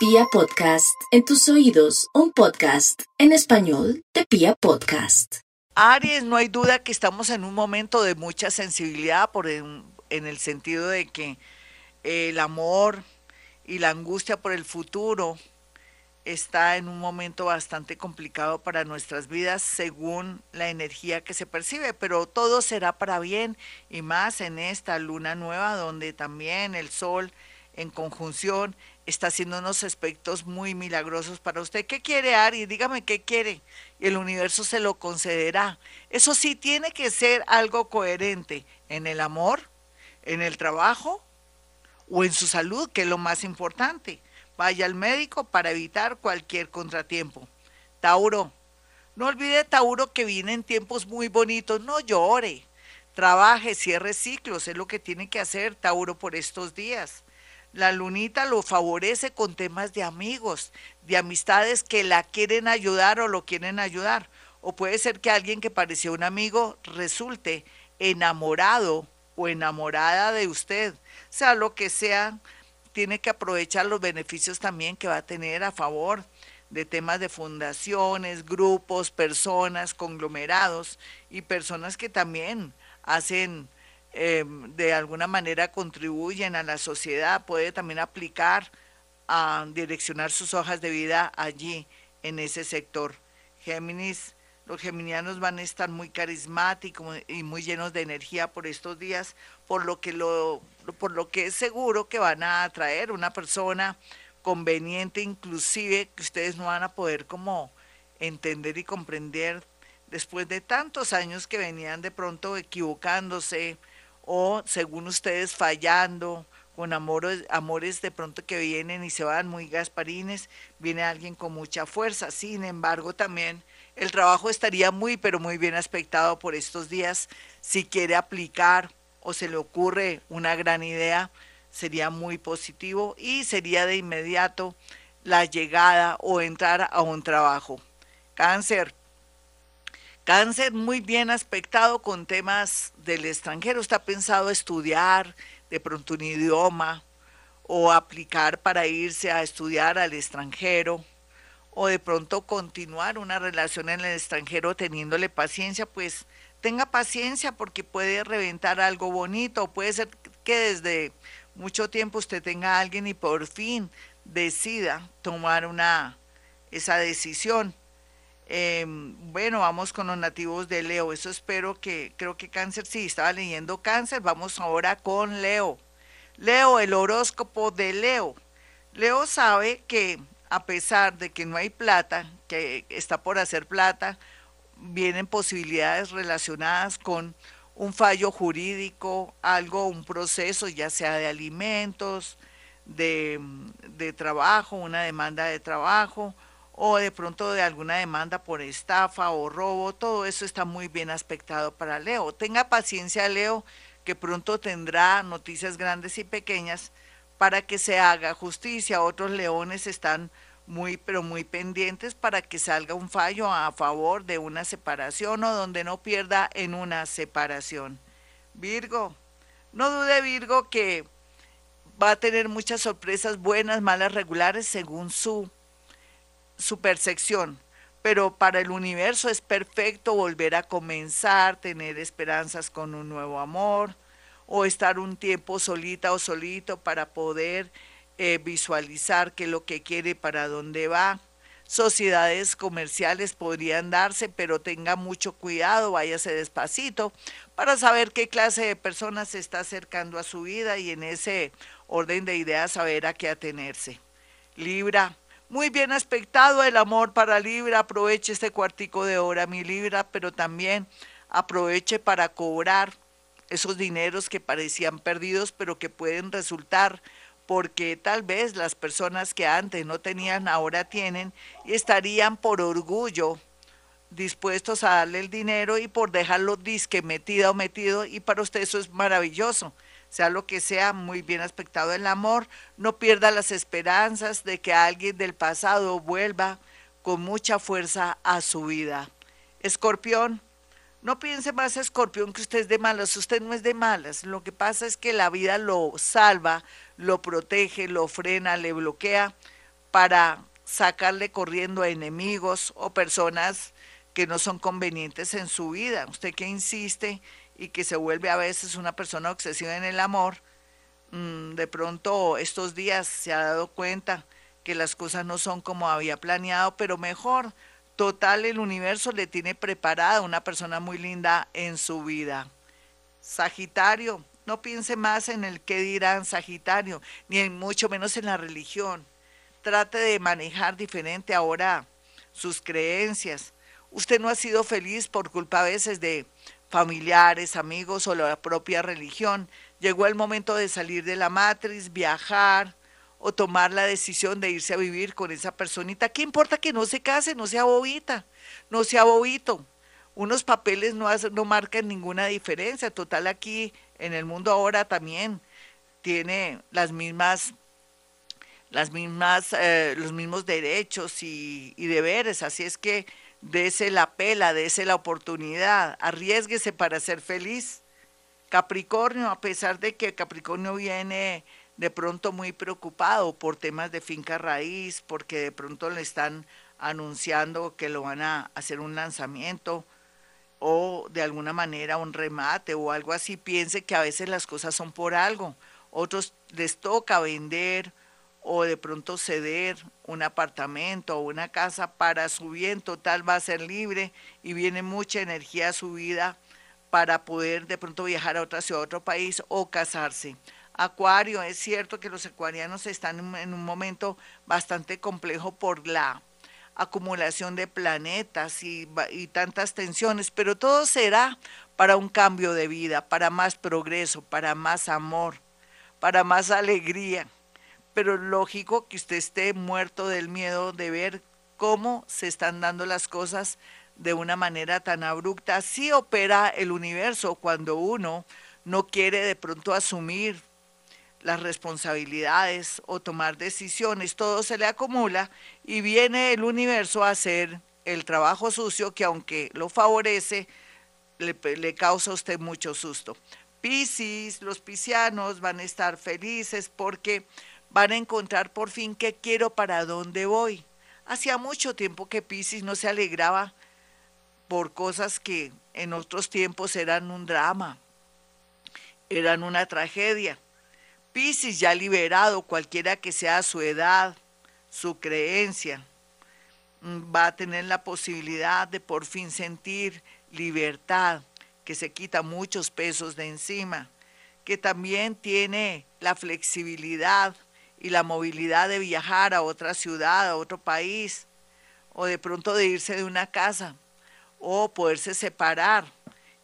Pia Podcast, en tus oídos, un podcast en español de Pia Podcast. Aries, no hay duda que estamos en un momento de mucha sensibilidad por en, en el sentido de que el amor y la angustia por el futuro está en un momento bastante complicado para nuestras vidas según la energía que se percibe, pero todo será para bien y más en esta luna nueva donde también el sol en conjunción está haciendo unos aspectos muy milagrosos para usted. ¿Qué quiere Ari? Dígame qué quiere y el universo se lo concederá. Eso sí tiene que ser algo coherente en el amor, en el trabajo o en su salud, que es lo más importante Vaya al médico para evitar cualquier contratiempo. Tauro, no olvide, Tauro, que vienen tiempos muy bonitos. No llore. Trabaje, cierre ciclos. Es lo que tiene que hacer Tauro por estos días. La lunita lo favorece con temas de amigos, de amistades que la quieren ayudar o lo quieren ayudar. O puede ser que alguien que parecía un amigo resulte enamorado o enamorada de usted. Sea lo que sea, tiene que aprovechar los beneficios también que va a tener a favor de temas de fundaciones, grupos, personas, conglomerados y personas que también hacen, eh, de alguna manera contribuyen a la sociedad, puede también aplicar a direccionar sus hojas de vida allí, en ese sector. Géminis, los geminianos van a estar muy carismáticos y muy llenos de energía por estos días, por lo que lo por lo que es seguro que van a atraer una persona conveniente, inclusive que ustedes no van a poder como entender y comprender después de tantos años que venían de pronto equivocándose o según ustedes fallando con amores, amores de pronto que vienen y se van muy gasparines, viene alguien con mucha fuerza. Sin embargo, también el trabajo estaría muy, pero muy bien aspectado por estos días si quiere aplicar o se le ocurre una gran idea, sería muy positivo y sería de inmediato la llegada o entrar a un trabajo. Cáncer. Cáncer muy bien aspectado con temas del extranjero. Está pensado estudiar de pronto un idioma o aplicar para irse a estudiar al extranjero o de pronto continuar una relación en el extranjero teniéndole paciencia, pues tenga paciencia porque puede reventar algo bonito, puede ser que desde mucho tiempo usted tenga a alguien y por fin decida tomar una esa decisión. Em, bueno, vamos con los nativos de Leo. Eso espero que, creo que cáncer, sí, estaba leyendo cáncer. Vamos ahora con Leo. Leo, el horóscopo de Leo. Leo sabe que a pesar de que no hay plata, que está por hacer plata, vienen posibilidades relacionadas con un fallo jurídico, algo, un proceso, ya sea de alimentos, de, de, trabajo, una demanda de trabajo, o de pronto de alguna demanda por estafa o robo, todo eso está muy bien aspectado para Leo. Tenga paciencia, Leo, que pronto tendrá noticias grandes y pequeñas para que se haga justicia. Otros leones están muy, pero muy pendientes para que salga un fallo a favor de una separación o donde no pierda en una separación. Virgo, no dude Virgo que va a tener muchas sorpresas buenas, malas, regulares según su, su percepción. Pero para el universo es perfecto volver a comenzar, tener esperanzas con un nuevo amor o estar un tiempo solita o solito para poder eh, visualizar qué es lo que quiere, para dónde va. Sociedades comerciales podrían darse, pero tenga mucho cuidado, váyase despacito para saber qué clase de personas se está acercando a su vida y en ese orden de ideas saber a qué atenerse. Libra, muy bien aspectado el amor para Libra, aproveche este cuartico de hora, mi Libra, pero también aproveche para cobrar esos dineros que parecían perdidos, pero que pueden resultar porque tal vez las personas que antes no tenían ahora tienen y estarían por orgullo dispuestos a darle el dinero y por dejarlo disque metido o metido y para usted eso es maravilloso. Sea lo que sea, muy bien aspectado el amor, no pierda las esperanzas de que alguien del pasado vuelva con mucha fuerza a su vida. Escorpión, no piense más, escorpión, que usted es de malas. Usted no es de malas. Lo que pasa es que la vida lo salva, lo protege, lo frena, le bloquea para sacarle corriendo a enemigos o personas que no son convenientes en su vida. Usted que insiste y que se vuelve a veces una persona obsesiva en el amor, mm, de pronto estos días se ha dado cuenta que las cosas no son como había planeado, pero mejor, total el universo le tiene preparada una persona muy linda en su vida. Sagitario, no piense más en el que dirán Sagitario, ni en mucho menos en la religión. Trate de manejar diferente ahora sus creencias. Usted no ha sido feliz por culpa a veces de familiares, amigos o la propia religión. Llegó el momento de salir de la matriz, viajar o tomar la decisión de irse a vivir con esa personita. ¿Qué importa que no se case, no sea bobita, no sea bobito? Unos papeles no, no marcan ninguna diferencia. Total, aquí en el mundo ahora también tiene las mismas las mismas, eh, los mismos derechos y, y deberes. Así es que dese la pela, dese la oportunidad, arriesguese para ser feliz. Capricornio, a pesar de que Capricornio viene de pronto muy preocupado por temas de finca raíz, porque de pronto le están anunciando que lo van a hacer un lanzamiento o de alguna manera un remate o algo así, piense que a veces las cosas son por algo. Otros les toca vender o de pronto ceder un apartamento o una casa para su bien total va a ser libre y viene mucha energía a su vida para poder de pronto viajar a otra ciudad, a otro país o casarse. Acuario, es cierto que los acuarianos están en un momento bastante complejo por la acumulación de planetas y, y tantas tensiones, pero todo será para un cambio de vida, para más progreso, para más amor, para más alegría pero lógico que usted esté muerto del miedo de ver cómo se están dando las cosas de una manera tan abrupta. Así opera el universo cuando uno no quiere de pronto asumir las responsabilidades o tomar decisiones, todo se le acumula y viene el universo a hacer el trabajo sucio que aunque lo favorece, le, le causa a usted mucho susto. Piscis, los piscianos van a estar felices porque van a encontrar por fin qué quiero, para dónde voy. Hacía mucho tiempo que Piscis no se alegraba por cosas que en otros tiempos eran un drama, eran una tragedia. Piscis ya liberado, cualquiera que sea su edad, su creencia, mm, va a tener la posibilidad de por fin sentir libertad, que se quita muchos pesos de encima, que también tiene la flexibilidad y la movilidad de viajar a otra ciudad, a otro país, o de pronto de irse de una casa, o poderse separar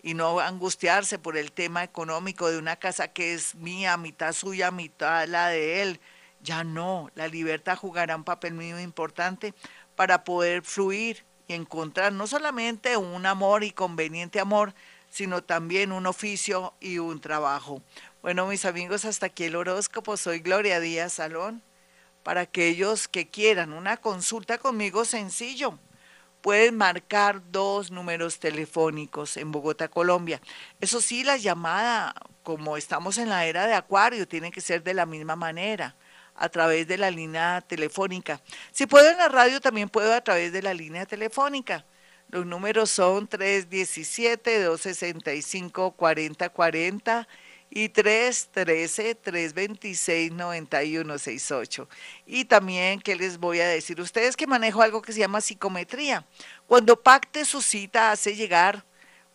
y no angustiarse por el tema económico de una casa que es mía, mitad suya, mitad la de él. Ya no, la libertad jugará un papel muy importante para poder fluir y encontrar no solamente un amor y conveniente amor, sino también un oficio y un trabajo. Bueno, mis amigos, hasta aquí el horóscopo. Soy Gloria Díaz Salón. Para aquellos que quieran una consulta conmigo, sencillo. Pueden marcar dos números telefónicos en Bogotá, Colombia. Eso sí, la llamada, como estamos en la era de Acuario, tiene que ser de la misma manera, a través de la línea telefónica. Si puedo en la radio, también puedo a través de la línea telefónica. Los números son 317-265-4040 y 313-326-9168. Y también, ¿qué les voy a decir? Ustedes que manejo algo que se llama psicometría. Cuando pacte su cita, hace llegar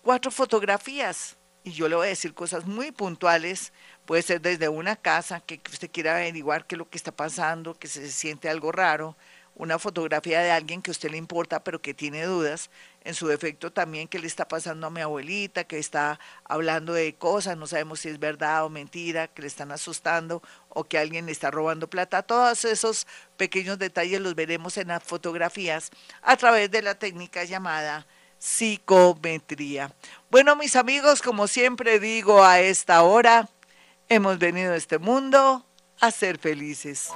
cuatro fotografías. Y yo le voy a decir cosas muy puntuales. Puede ser desde una casa que usted quiera averiguar qué es lo que está pasando, que se siente algo raro una fotografía de alguien que a usted le importa, pero que tiene dudas, en su defecto también que le está pasando a mi abuelita, que está hablando de cosas, no sabemos si es verdad o mentira, que le están asustando o que alguien le está robando plata. Todos esos pequeños detalles los veremos en las fotografías a través de la técnica llamada psicometría. Bueno, mis amigos, como siempre digo a esta hora, hemos venido a este mundo a ser felices.